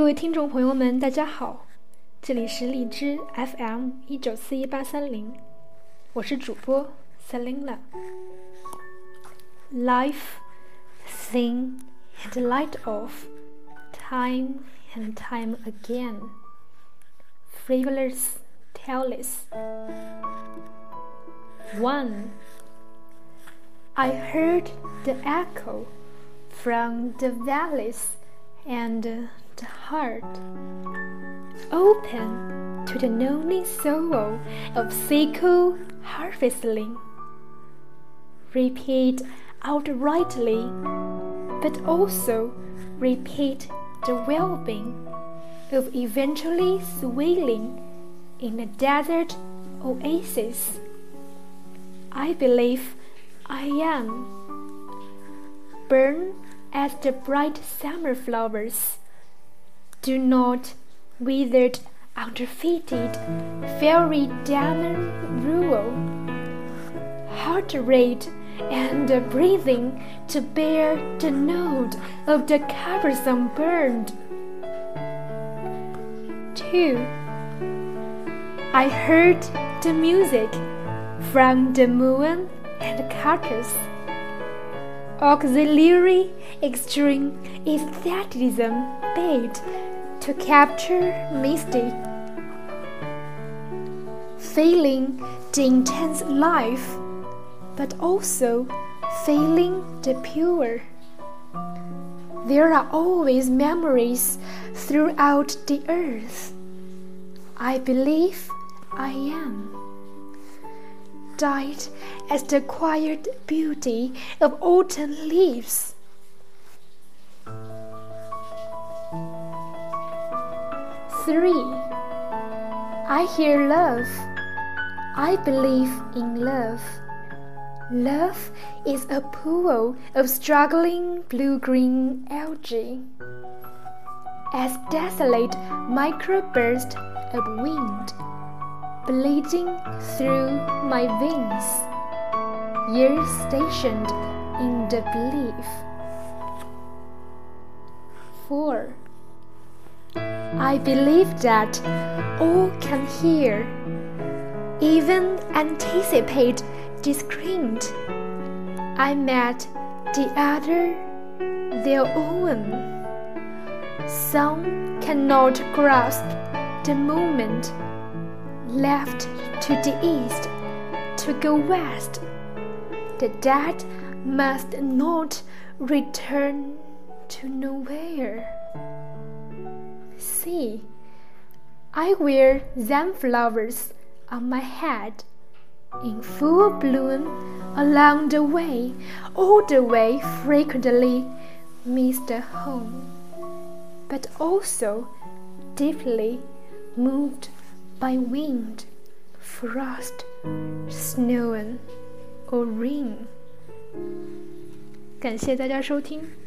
各位听众朋友们，大家好，这里是荔枝 FM 一九四一八三零，我是主播 Selina。Life, sing and light off, time and time again, frivolous, tailless. One. I heard the echo from the valleys and the heart open to the lonely sorrow of sickle harvestling. Repeat outrightly, but also repeat the well-being of eventually swelling in a desert oasis. I believe I am. Burn as the bright summer flowers. Do not withered underfitted fairy diamond rule. Heart rate and breathing to bear the note of the cumbersome bird. 2. I heard the music from the moon and carcass. Auxiliary extreme aestheticism bait to capture mystic. Feeling the intense life, but also feeling the pure. There are always memories throughout the earth. I believe I am died as the quiet beauty of autumn leaves. Three. I hear love. I believe in love. Love is a pool of struggling blue green algae. As desolate microburst of wind bleeding through my veins, years stationed in the belief. 4. I believe that all can hear, even anticipate discreet. I met the other their own. Some cannot grasp the moment left to the east to go west. The dead must not return to nowhere. See, I wear sunflowers on my head in full bloom along the way, all the way frequently miss the home, but also deeply moved by wind, frost, snow or rain。感谢大家收听。